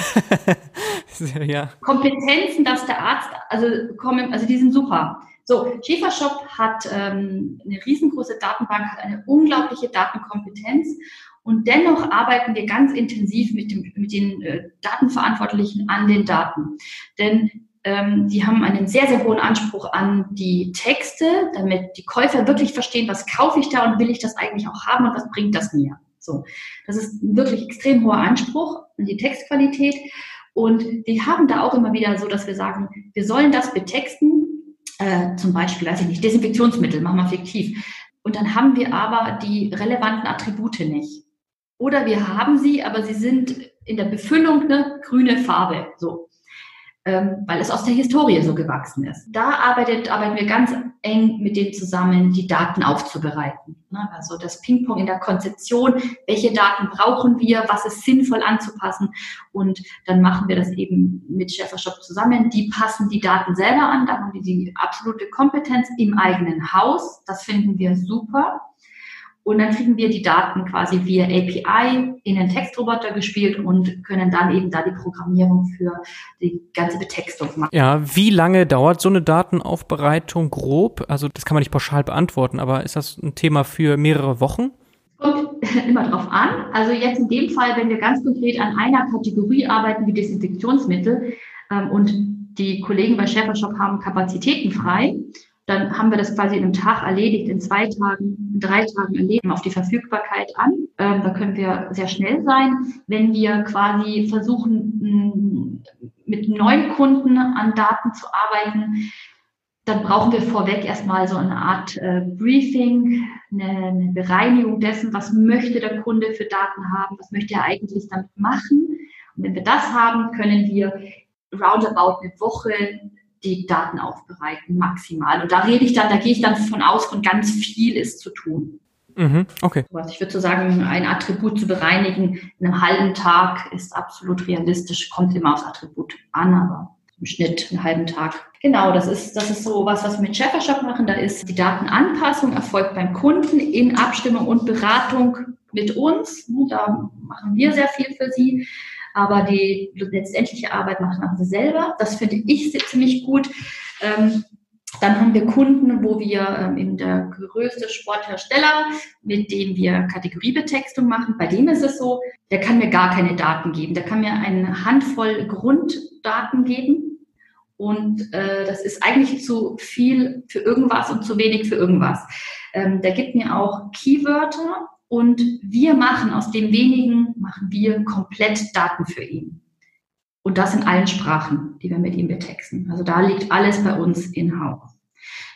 ja. Kompetenzen, dass der Arzt, also kommen, also die sind super. So, Schäfershop hat ähm, eine riesengroße Datenbank, hat eine unglaubliche Datenkompetenz und dennoch arbeiten wir ganz intensiv mit, dem, mit den äh, Datenverantwortlichen an den Daten. Denn ähm, die haben einen sehr, sehr hohen Anspruch an die Texte, damit die Käufer wirklich verstehen, was kaufe ich da und will ich das eigentlich auch haben und was bringt das mir. So, das ist wirklich extrem hoher Anspruch an die Textqualität. Und wir haben da auch immer wieder so, dass wir sagen, wir sollen das betexten, äh, zum Beispiel, weiß ich nicht, Desinfektionsmittel, machen wir fiktiv. Und dann haben wir aber die relevanten Attribute nicht. oder wir haben sie, aber sie sind in der Befüllung eine grüne Farbe. So weil es aus der Historie so gewachsen ist. Da arbeitet, arbeiten wir ganz eng mit denen zusammen, die Daten aufzubereiten. Ne? Also das Ping-Pong in der Konzeption, welche Daten brauchen wir, was ist sinnvoll anzupassen und dann machen wir das eben mit Shop zusammen. Die passen die Daten selber an, da haben die die absolute Kompetenz im eigenen Haus. Das finden wir super. Und dann kriegen wir die Daten quasi via API in den Textroboter gespielt und können dann eben da die Programmierung für die ganze Betextung machen. Ja, wie lange dauert so eine Datenaufbereitung grob? Also das kann man nicht pauschal beantworten, aber ist das ein Thema für mehrere Wochen? Kommt immer drauf an. Also jetzt in dem Fall, wenn wir ganz konkret an einer Kategorie arbeiten wie Desinfektionsmittel ähm, und die Kollegen bei Schäfer Shop haben Kapazitäten frei, dann haben wir das quasi in einem Tag erledigt, in zwei Tagen, in drei Tagen erledigt, auf die Verfügbarkeit an. Ähm, da können wir sehr schnell sein. Wenn wir quasi versuchen, mit neuen Kunden an Daten zu arbeiten, dann brauchen wir vorweg erstmal so eine Art äh, Briefing, eine, eine Bereinigung dessen, was möchte der Kunde für Daten haben, was möchte er eigentlich damit machen. Und wenn wir das haben, können wir roundabout eine Woche die Daten aufbereiten, maximal. Und da rede ich dann, da gehe ich dann von aus, von ganz viel ist zu tun. Mhm, okay. Ich würde so sagen, ein Attribut zu bereinigen in einem halben Tag ist absolut realistisch, kommt immer aufs Attribut an, aber im Schnitt einen halben Tag. Genau, das ist, das ist so was, was wir mit Sheffershop machen. Da ist die Datenanpassung erfolgt beim Kunden in Abstimmung und Beratung mit uns. Da machen wir sehr viel für sie aber die letztendliche Arbeit machen sie selber. Das finde ich ziemlich gut. Ähm, dann haben wir Kunden, wo wir ähm, in der größte Sporthersteller, mit dem wir Kategoriebetextung machen. Bei dem ist es so, der kann mir gar keine Daten geben. Der kann mir eine Handvoll Grunddaten geben. Und äh, das ist eigentlich zu viel für irgendwas und zu wenig für irgendwas. Ähm, der gibt mir auch Keywörter, und wir machen aus dem wenigen, machen wir komplett Daten für ihn. Und das in allen Sprachen, die wir mit ihm betexten. Also da liegt alles bei uns in-house.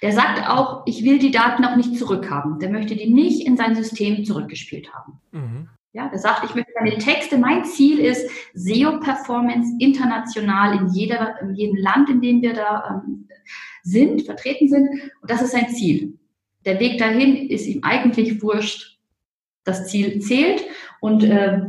Der sagt auch, ich will die Daten auch nicht zurückhaben. Der möchte die nicht in sein System zurückgespielt haben. Mhm. Ja, der sagt, ich möchte meine Texte, mein Ziel ist SEO-Performance international in, jeder, in jedem Land, in dem wir da ähm, sind, vertreten sind. Und das ist sein Ziel. Der Weg dahin ist ihm eigentlich wurscht, das Ziel zählt und äh,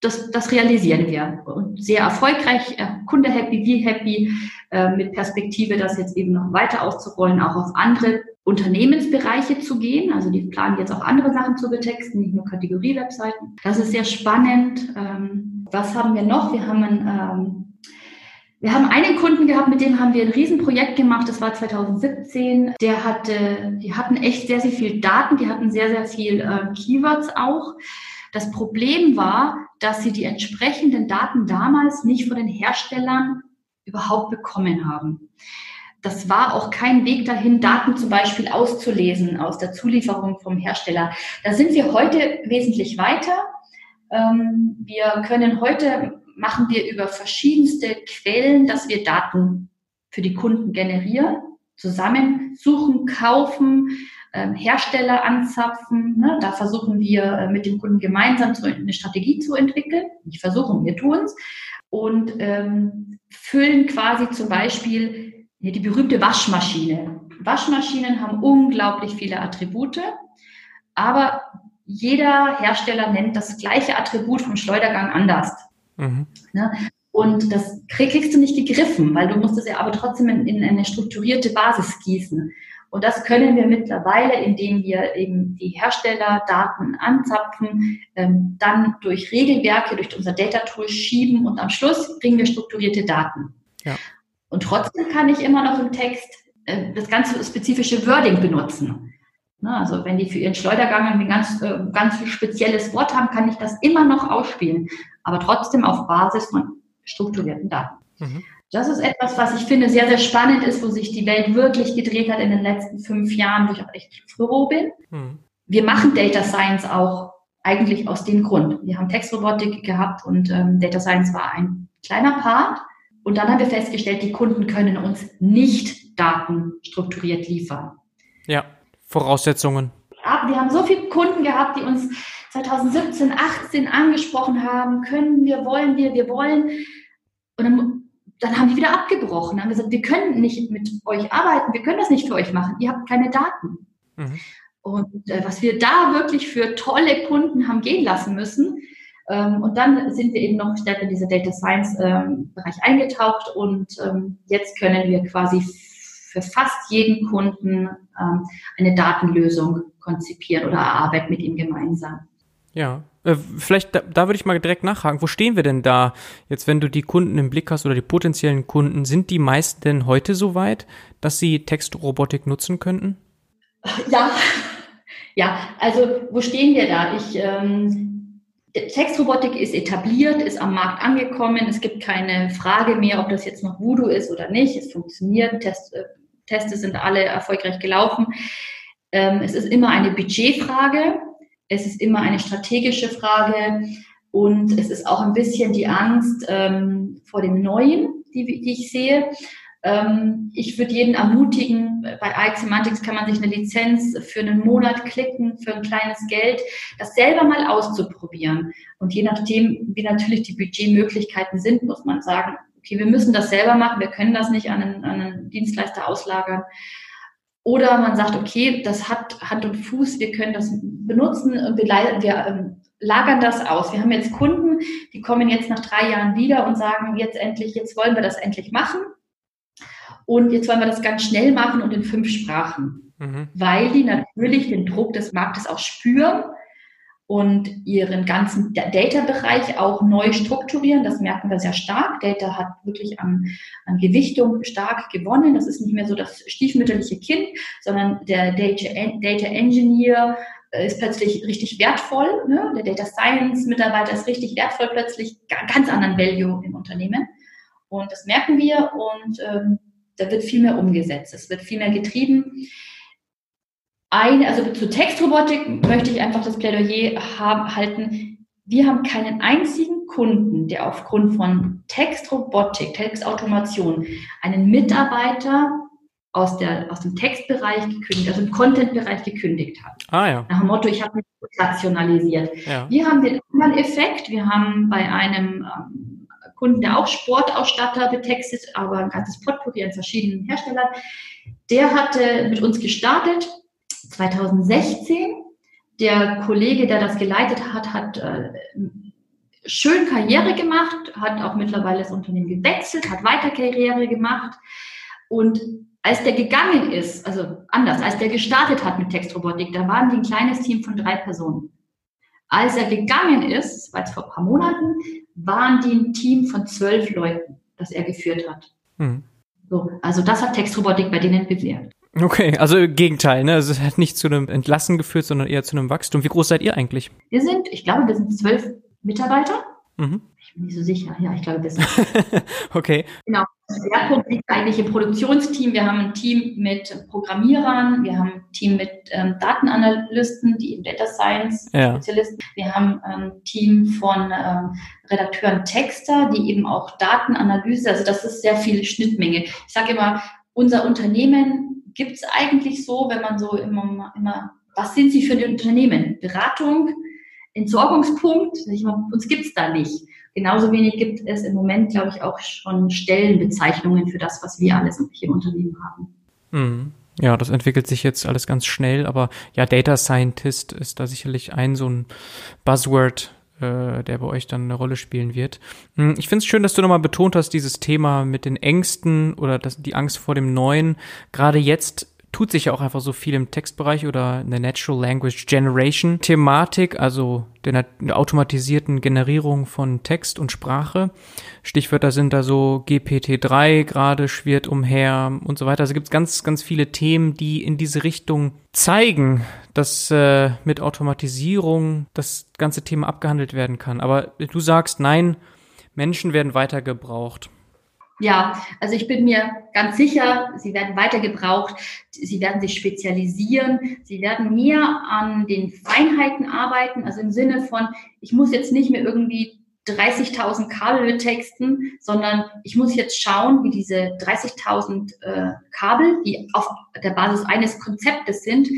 das, das realisieren wir. Und sehr erfolgreich, äh, Kunde happy, wir happy, äh, mit Perspektive, das jetzt eben noch weiter auszurollen, auch auf andere Unternehmensbereiche zu gehen. Also die planen jetzt auch andere Sachen zu betexten, nicht nur Kategorie-Webseiten. Das ist sehr spannend. Ähm, was haben wir noch? Wir haben ein ähm, wir haben einen Kunden gehabt, mit dem haben wir ein Riesenprojekt gemacht. Das war 2017. Der hatte, die hatten echt sehr, sehr viel Daten. Die hatten sehr, sehr viel äh, Keywords auch. Das Problem war, dass sie die entsprechenden Daten damals nicht von den Herstellern überhaupt bekommen haben. Das war auch kein Weg dahin, Daten zum Beispiel auszulesen aus der Zulieferung vom Hersteller. Da sind wir heute wesentlich weiter. Ähm, wir können heute machen wir über verschiedenste Quellen, dass wir Daten für die Kunden generieren, zusammensuchen, kaufen, ähm, Hersteller anzapfen. Ne? Da versuchen wir äh, mit dem Kunden gemeinsam eine Strategie zu entwickeln. Nicht versuchen, wir tun es. Und ähm, füllen quasi zum Beispiel die berühmte Waschmaschine. Waschmaschinen haben unglaublich viele Attribute, aber jeder Hersteller nennt das gleiche Attribut vom Schleudergang anders. Mhm. Ne? Und das kriegst du nicht gegriffen, weil du musst es ja aber trotzdem in, in eine strukturierte Basis gießen. Und das können wir mittlerweile, indem wir eben die Herstellerdaten anzapfen, ähm, dann durch Regelwerke, durch unser Data Tool schieben und am Schluss kriegen wir strukturierte Daten. Ja. Und trotzdem kann ich immer noch im Text äh, das ganze spezifische Wording benutzen. Na, also wenn die für ihren Schleudergang ein ganz, äh, ganz spezielles Wort haben, kann ich das immer noch ausspielen aber trotzdem auf Basis von strukturierten Daten. Mhm. Das ist etwas, was ich finde sehr, sehr spannend ist, wo sich die Welt wirklich gedreht hat in den letzten fünf Jahren, wo ich auch echt froh bin. Mhm. Wir machen Data Science auch eigentlich aus dem Grund. Wir haben Textrobotik gehabt und ähm, Data Science war ein kleiner Part. Und dann haben wir festgestellt, die Kunden können uns nicht Daten strukturiert liefern. Ja, Voraussetzungen. Wir haben so viele Kunden gehabt, die uns 2017, 18 angesprochen haben, können wir, wollen wir, wir wollen. Und dann, dann haben die wieder abgebrochen, haben gesagt, wir können nicht mit euch arbeiten, wir können das nicht für euch machen, ihr habt keine Daten. Mhm. Und äh, was wir da wirklich für tolle Kunden haben gehen lassen müssen. Ähm, und dann sind wir eben noch stärker in diese Data Science ähm, Bereich eingetaucht und ähm, jetzt können wir quasi für fast jeden Kunden eine Datenlösung konzipieren oder erarbeiten mit ihm gemeinsam. Ja, äh, vielleicht da, da würde ich mal direkt nachhaken. Wo stehen wir denn da jetzt, wenn du die Kunden im Blick hast oder die potenziellen Kunden? Sind die meisten denn heute so weit, dass sie Textrobotik nutzen könnten? Ja, ja. Also wo stehen wir da? Ich ähm, Textrobotik ist etabliert, ist am Markt angekommen. Es gibt keine Frage mehr, ob das jetzt noch Voodoo ist oder nicht. Es funktioniert. Test, äh, Teste sind alle erfolgreich gelaufen. Ähm, es ist immer eine Budgetfrage. Es ist immer eine strategische Frage. Und es ist auch ein bisschen die Angst ähm, vor dem Neuen, die, ich sehe. Ähm, ich würde jeden ermutigen, bei iSemantics kann man sich eine Lizenz für einen Monat klicken, für ein kleines Geld, das selber mal auszuprobieren. Und je nachdem, wie natürlich die Budgetmöglichkeiten sind, muss man sagen, okay, wir müssen das selber machen, wir können das nicht an einen, an einen Dienstleister auslagern. Oder man sagt, okay, das hat Hand und Fuß, wir können das benutzen und wir, wir ähm, lagern das aus. Wir haben jetzt Kunden, die kommen jetzt nach drei Jahren wieder und sagen jetzt endlich, jetzt wollen wir das endlich machen. Und jetzt wollen wir das ganz schnell machen und in fünf Sprachen, mhm. weil die natürlich den Druck des Marktes auch spüren und ihren ganzen Data-Bereich auch neu strukturieren. Das merken wir sehr stark. Data hat wirklich an, an Gewichtung stark gewonnen. Das ist nicht mehr so das stiefmütterliche Kind, sondern der Data, Data Engineer ist plötzlich richtig wertvoll. Ne? Der Data Science Mitarbeiter ist richtig wertvoll, plötzlich ganz anderen Value im Unternehmen. Und das merken wir und ähm, da wird viel mehr umgesetzt, es wird viel mehr getrieben. Eine, also zu Textrobotik möchte ich einfach das Plädoyer haben, halten. Wir haben keinen einzigen Kunden, der aufgrund von Textrobotik, Textautomation einen Mitarbeiter aus, der, aus dem Textbereich gekündigt, also im Content-Bereich gekündigt hat. Ah ja. Nach dem Motto, ich habe mich rationalisiert. Ja. Wir haben den anderen Effekt. Wir haben bei einem ähm, Kunden, der auch Sportausstatter betextet, aber ein ganzes Potpourri an verschiedenen Herstellern. Der hatte mit uns gestartet 2016. Der Kollege, der das geleitet hat, hat äh, schön Karriere gemacht, hat auch mittlerweile das Unternehmen gewechselt, hat weiter Karriere gemacht. Und als der gegangen ist, also anders, als der gestartet hat mit Textrobotik, da waren die ein kleines Team von drei Personen. Als er gegangen ist, war jetzt vor ein paar Monaten, waren die ein Team von zwölf Leuten, das er geführt hat. Hm. So, also das hat Textrobotik bei denen bewirkt. Okay, also Gegenteil, ne? Also es hat nicht zu einem Entlassen geführt, sondern eher zu einem Wachstum. Wie groß seid ihr eigentlich? Wir sind, ich glaube, wir sind zwölf Mitarbeiter. Mhm. Ich bin nicht so sicher. Ja, ich glaube, wir sind. okay. Genau. Schwerpunkt liegt eigentlich im Produktionsteam. Wir haben ein Team mit Programmierern, wir haben ein Team mit ähm, Datenanalysten, die im Data Science ja. Spezialisten. Wir haben ein Team von ähm, Redakteuren Texter, die eben auch Datenanalyse, also das ist sehr viel Schnittmenge. Ich sage immer, unser Unternehmen gibt es eigentlich so, wenn man so immer, immer, was sind Sie für ein Unternehmen? Beratung, Entsorgungspunkt, uns gibt es da nicht. Genauso wenig gibt es im Moment, glaube ich, auch schon Stellenbezeichnungen für das, was wir alles im Unternehmen haben. Mhm. Ja, das entwickelt sich jetzt alles ganz schnell, aber ja, Data Scientist ist da sicherlich ein so ein Buzzword, äh, der bei euch dann eine Rolle spielen wird. Hm, ich finde es schön, dass du nochmal betont hast, dieses Thema mit den Ängsten oder das, die Angst vor dem Neuen. Gerade jetzt tut sich ja auch einfach so viel im Textbereich oder in der Natural Language Generation Thematik, also der, der automatisierten Generierung von Text und Sprache. Stichwörter sind da so GPT-3 gerade schwirrt umher und so weiter. Also gibt es ganz, ganz viele Themen, die in diese Richtung zeigen, dass äh, mit Automatisierung das ganze Thema abgehandelt werden kann. Aber du sagst, nein, Menschen werden weiter gebraucht. Ja, also ich bin mir ganz sicher, sie werden weiter gebraucht, sie werden sich spezialisieren, sie werden mehr an den Feinheiten arbeiten, also im Sinne von, ich muss jetzt nicht mehr irgendwie 30.000 Kabel texten, sondern ich muss jetzt schauen, wie diese 30.000 äh, Kabel, die auf der Basis eines Konzeptes sind,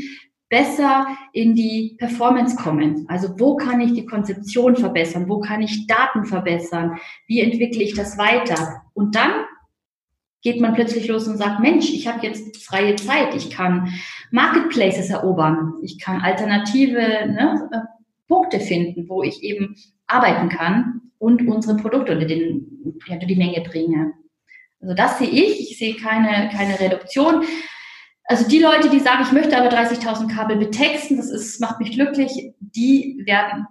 besser in die Performance kommen. Also wo kann ich die Konzeption verbessern? Wo kann ich Daten verbessern? Wie entwickle ich das weiter? Und dann geht man plötzlich los und sagt, Mensch, ich habe jetzt freie Zeit, ich kann Marketplaces erobern, ich kann alternative ne, äh, Punkte finden, wo ich eben arbeiten kann und unsere Produkte unter, den, unter die Menge bringe. Also das sehe ich. Ich sehe keine, keine Reduktion. Also die Leute, die sagen, ich möchte aber 30.000 Kabel betexten, das ist, macht mich glücklich, die werden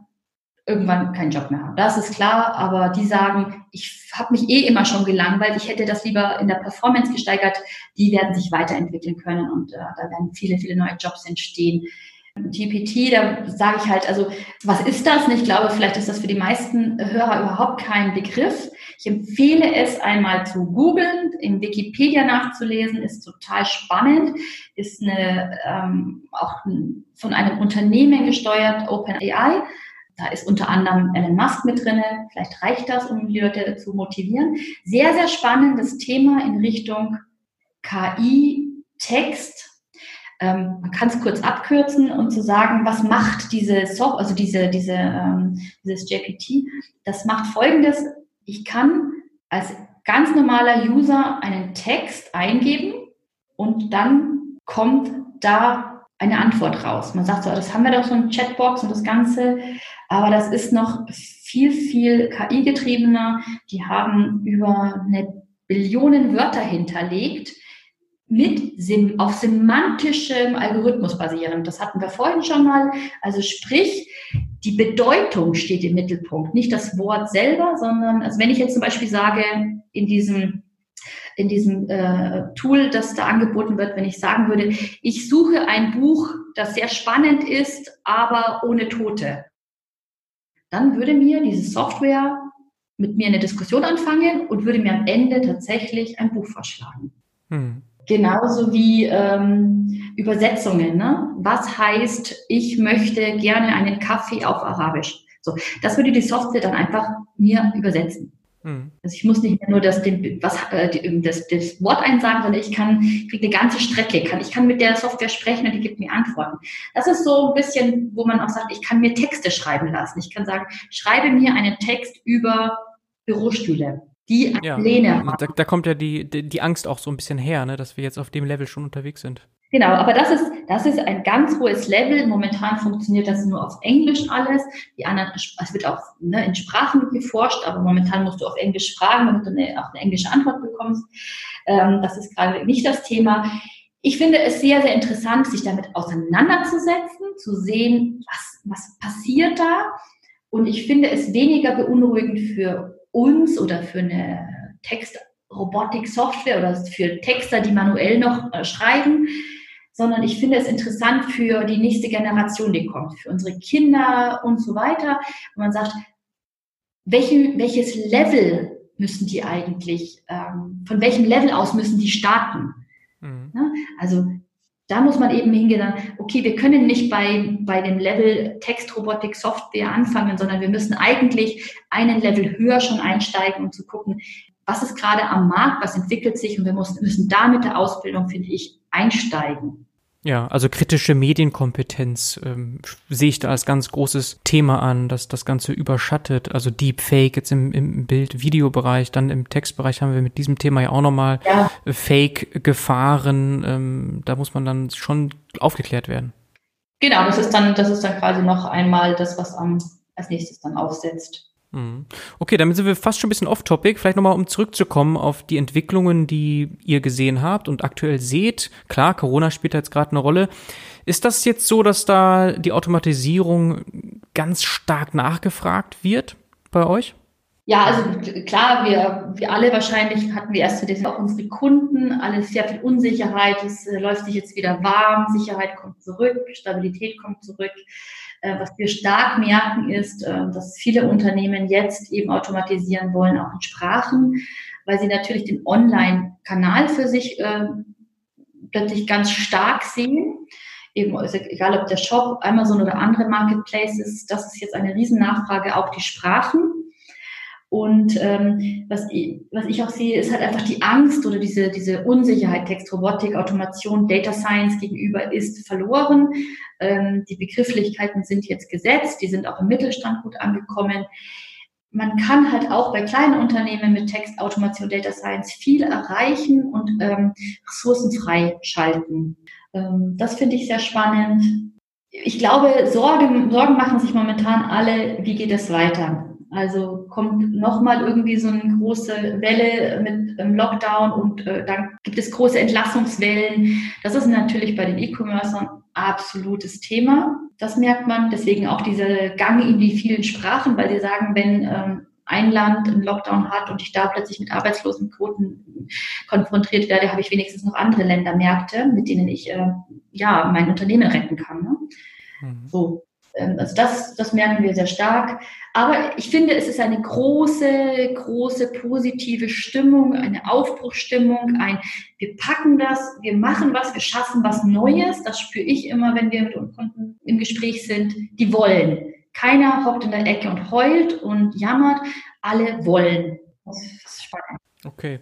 irgendwann keinen Job mehr haben. Das ist klar, aber die sagen, ich habe mich eh immer schon gelangweilt, ich hätte das lieber in der Performance gesteigert, die werden sich weiterentwickeln können und äh, da werden viele, viele neue Jobs entstehen. GPT, da sage ich halt, also was ist das? Ich glaube, vielleicht ist das für die meisten Hörer überhaupt kein Begriff. Ich empfehle es einmal zu googeln, in Wikipedia nachzulesen, ist total spannend, ist eine, ähm, auch von einem Unternehmen gesteuert, OpenAI. Da ist unter anderem Elon Musk mit drinne. Vielleicht reicht das, um die Leute zu motivieren. Sehr, sehr spannendes Thema in Richtung KI, Text, ähm, man kann es kurz abkürzen und zu sagen, was macht diese Software, also diese, diese, ähm, dieses JPT, das macht folgendes, ich kann als ganz normaler User einen Text eingeben und dann kommt da eine Antwort raus. Man sagt so, das haben wir doch so ein Chatbox und das Ganze, aber das ist noch viel, viel KI-getriebener. Die haben über eine Billionen Wörter hinterlegt mit auf semantischem Algorithmus basieren. Das hatten wir vorhin schon mal. Also sprich, die Bedeutung steht im Mittelpunkt, nicht das Wort selber, sondern also wenn ich jetzt zum Beispiel sage, in diesem in diesem äh, Tool, das da angeboten wird, wenn ich sagen würde, ich suche ein Buch, das sehr spannend ist, aber ohne Tote, dann würde mir diese Software mit mir eine Diskussion anfangen und würde mir am Ende tatsächlich ein Buch vorschlagen. Hm. Genauso wie ähm, Übersetzungen. Ne? Was heißt, ich möchte gerne einen Kaffee auf Arabisch? So, das würde die Software dann einfach mir übersetzen. Mhm. Also ich muss nicht mehr nur das, den, was, äh, das, das Wort einsagen, sondern ich kann, kriege eine ganze Strecke, kann, ich kann mit der Software sprechen und die gibt mir Antworten. Das ist so ein bisschen, wo man auch sagt, ich kann mir Texte schreiben lassen. Ich kann sagen, schreibe mir einen Text über Bürostühle die ja. Lehne Da, da, kommt ja die, die, die, Angst auch so ein bisschen her, ne, dass wir jetzt auf dem Level schon unterwegs sind. Genau, aber das ist, das ist ein ganz hohes Level. Momentan funktioniert das nur auf Englisch alles. Die anderen, es wird auch ne, in Sprachen geforscht, aber momentan musst du auf Englisch fragen, damit du eine, auch eine englische Antwort bekommst. Ähm, das ist gerade nicht das Thema. Ich finde es sehr, sehr interessant, sich damit auseinanderzusetzen, zu sehen, was, was passiert da. Und ich finde es weniger beunruhigend für uns oder für eine Textrobotik-Software oder für Texter, die manuell noch äh, schreiben, sondern ich finde es interessant für die nächste Generation, die kommt, für unsere Kinder und so weiter. Und man sagt, welche, welches Level müssen die eigentlich, ähm, von welchem Level aus müssen die starten? Mhm. Ja, also da muss man eben hingehen, okay, wir können nicht bei, bei dem Level Textrobotik Software anfangen, sondern wir müssen eigentlich einen Level höher schon einsteigen, um zu gucken, was ist gerade am Markt, was entwickelt sich und wir müssen, müssen da mit der Ausbildung, finde ich, einsteigen. Ja, also kritische Medienkompetenz ähm, sehe ich da als ganz großes Thema an, dass das Ganze überschattet. Also Deepfake jetzt im, im Bild-Video-Bereich, dann im Textbereich haben wir mit diesem Thema ja auch nochmal ja. Fake-Gefahren. Ähm, da muss man dann schon aufgeklärt werden. Genau, das ist dann, das ist dann quasi noch einmal das, was am, als nächstes dann aufsetzt. Mhm. Okay, damit sind wir fast schon ein bisschen off-topic. Vielleicht nochmal, um zurückzukommen auf die Entwicklungen, die ihr gesehen habt und aktuell seht. Klar, Corona spielt jetzt gerade eine Rolle. Ist das jetzt so, dass da die Automatisierung ganz stark nachgefragt wird bei euch? Ja, also klar, wir, wir alle wahrscheinlich hatten wir erst zu auch unsere Kunden, alles sehr viel Unsicherheit, es äh, läuft sich jetzt wieder warm, Sicherheit kommt zurück, Stabilität kommt zurück. Äh, was wir stark merken, ist, äh, dass viele Unternehmen jetzt eben automatisieren wollen, auch in Sprachen, weil sie natürlich den Online-Kanal für sich äh, plötzlich ganz stark sehen. Eben, egal ob der Shop, Amazon oder andere Marketplaces, das ist jetzt eine Riesennachfrage, auch die Sprachen. Und ähm, was, ich, was ich auch sehe, ist halt einfach die Angst oder diese, diese Unsicherheit, Textrobotik, Automation, Data Science gegenüber ist verloren. Ähm, die Begrifflichkeiten sind jetzt gesetzt, die sind auch im Mittelstand gut angekommen. Man kann halt auch bei kleinen Unternehmen mit Text, Automation, Data Science viel erreichen und ähm, Ressourcen freischalten. Ähm, das finde ich sehr spannend. Ich glaube, Sorgen, Sorgen machen sich momentan alle, wie geht es weiter? Also kommt nochmal irgendwie so eine große Welle mit ähm, Lockdown und äh, dann gibt es große Entlassungswellen. Das ist natürlich bei den E-Commercern absolutes Thema. Das merkt man. Deswegen auch dieser Gang in die vielen Sprachen, weil sie sagen, wenn ähm, ein Land einen Lockdown hat und ich da plötzlich mit Arbeitslosenquoten konfrontiert werde, habe ich wenigstens noch andere Ländermärkte, mit denen ich äh, ja mein Unternehmen retten kann. Ne? Mhm. So, also das, das merken wir sehr stark. Aber ich finde, es ist eine große, große positive Stimmung, eine Aufbruchsstimmung, ein wir packen das, wir machen was, wir schaffen was Neues. Das spüre ich immer, wenn wir mit unseren Kunden im Gespräch sind. Die wollen. Keiner hockt in der Ecke und heult und jammert. Alle wollen. Das ist spannend. Okay.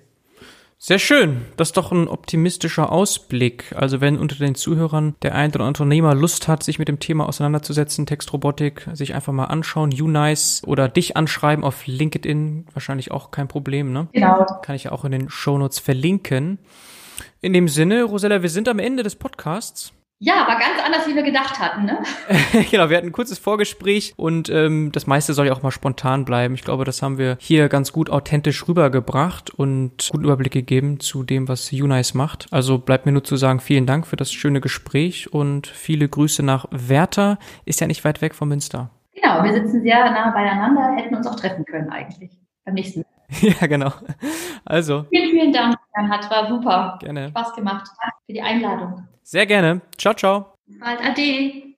Sehr schön. Das ist doch ein optimistischer Ausblick. Also wenn unter den Zuhörern der ein oder andere Unternehmer Lust hat, sich mit dem Thema auseinanderzusetzen, Textrobotik, sich einfach mal anschauen, YouNice oder dich anschreiben auf LinkedIn, wahrscheinlich auch kein Problem, ne? Genau. Kann ich ja auch in den Shownotes verlinken. In dem Sinne, Rosella, wir sind am Ende des Podcasts. Ja, war ganz anders, wie wir gedacht hatten, ne? genau, wir hatten ein kurzes Vorgespräch und ähm, das meiste soll ja auch mal spontan bleiben. Ich glaube, das haben wir hier ganz gut authentisch rübergebracht und guten Überblick gegeben zu dem, was Unice macht. Also bleibt mir nur zu sagen, vielen Dank für das schöne Gespräch und viele Grüße nach Werther. Ist ja nicht weit weg von Münster. Genau, wir sitzen sehr nah beieinander, hätten uns auch treffen können eigentlich beim nächsten Mal. Ja, genau. Also. Vielen, vielen Dank, Bernhard. War super. Gerne. Spaß gemacht. Danke für die Einladung. Sehr gerne. Ciao, ciao. Bald. Ade.